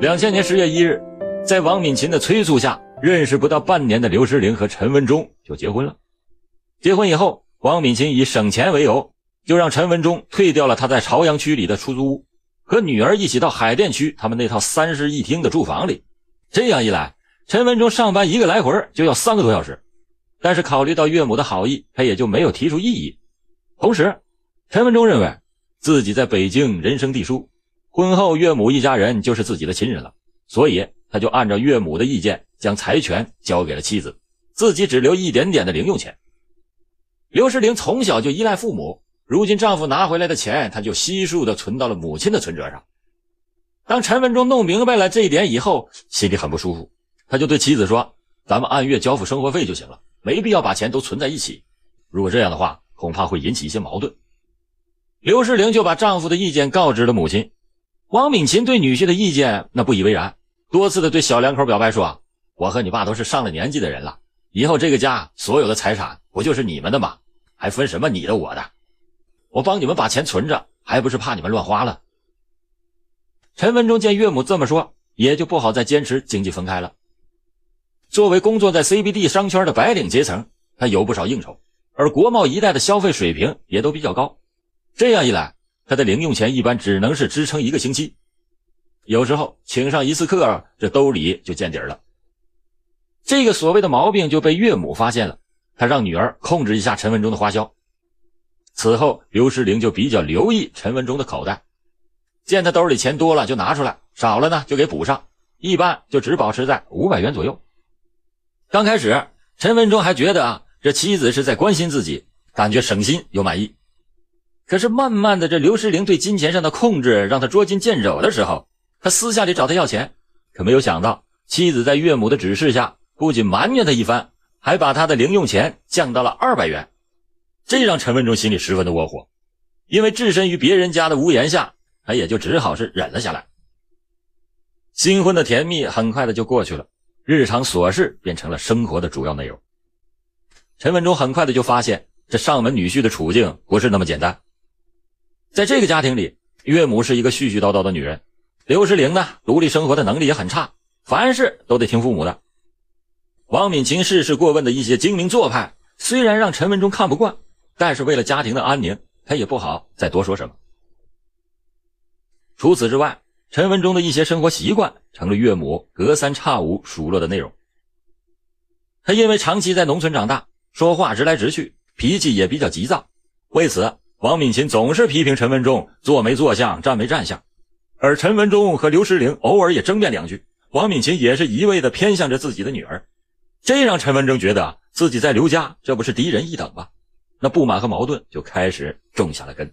两千年十月一日，在王敏琴的催促下，认识不到半年的刘诗玲和陈文忠就结婚了。结婚以后，王敏琴以省钱为由，就让陈文忠退掉了他在朝阳区里的出租屋，和女儿一起到海淀区他们那套三室一厅的住房里。这样一来，陈文忠上班一个来回就要三个多小时。但是考虑到岳母的好意，他也就没有提出异议。同时，陈文忠认为自己在北京人生地疏。婚后，岳母一家人就是自己的亲人了，所以他就按照岳母的意见，将财权交给了妻子，自己只留一点点的零用钱。刘诗玲从小就依赖父母，如今丈夫拿回来的钱，她就悉数的存到了母亲的存折上。当陈文忠弄明白了这一点以后，心里很不舒服，他就对妻子说：“咱们按月交付生活费就行了，没必要把钱都存在一起。如果这样的话，恐怕会引起一些矛盾。”刘诗玲就把丈夫的意见告知了母亲。王敏琴对女婿的意见那不以为然，多次的对小两口表白说：“我和你爸都是上了年纪的人了，以后这个家所有的财产不就是你们的吗？还分什么你的我的？我帮你们把钱存着，还不是怕你们乱花了？”陈文忠见岳母这么说，也就不好再坚持经济分开了。作为工作在 CBD 商圈的白领阶层，他有不少应酬，而国贸一带的消费水平也都比较高，这样一来。他的零用钱一般只能是支撑一个星期，有时候请上一次客，这兜里就见底儿了。这个所谓的毛病就被岳母发现了，他让女儿控制一下陈文忠的花销。此后，刘诗玲就比较留意陈文忠的口袋，见他兜里钱多了就拿出来，少了呢就给补上，一般就只保持在五百元左右。刚开始，陈文忠还觉得啊，这妻子是在关心自己，感觉省心又满意。可是慢慢的，这刘诗玲对金钱上的控制让他捉襟见肘的时候，他私下里找他要钱，可没有想到妻子在岳母的指示下，不仅埋怨他一番，还把他的零用钱降到了二百元，这让陈文忠心里十分的窝火，因为置身于别人家的屋檐下，他也就只好是忍了下来。新婚的甜蜜很快的就过去了，日常琐事变成了生活的主要内容。陈文忠很快的就发现，这上门女婿的处境不是那么简单。在这个家庭里，岳母是一个絮絮叨叨的女人，刘诗玲呢，独立生活的能力也很差，凡事都得听父母的。王敏琴事事过问的一些精明做派，虽然让陈文忠看不惯，但是为了家庭的安宁，他也不好再多说什么。除此之外，陈文忠的一些生活习惯成了岳母隔三差五数落的内容。他因为长期在农村长大，说话直来直去，脾气也比较急躁，为此。王敏琴总是批评陈文忠坐没坐相，站没站相，而陈文忠和刘诗玲偶尔也争辩两句，王敏琴也是一味的偏向着自己的女儿，这让陈文忠觉得自己在刘家这不是低人一等吗？那不满和矛盾就开始种下了根。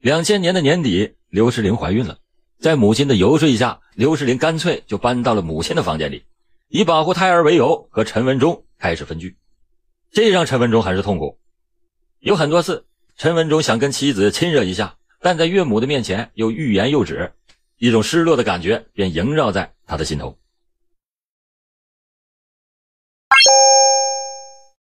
两千年的年底，刘诗玲怀孕了，在母亲的游说下，刘诗玲干脆就搬到了母亲的房间里，以保护胎儿为由和陈文忠开始分居，这让陈文忠很是痛苦，有很多次。陈文忠想跟妻子亲热一下，但在岳母的面前又欲言又止，一种失落的感觉便萦绕在他的心头。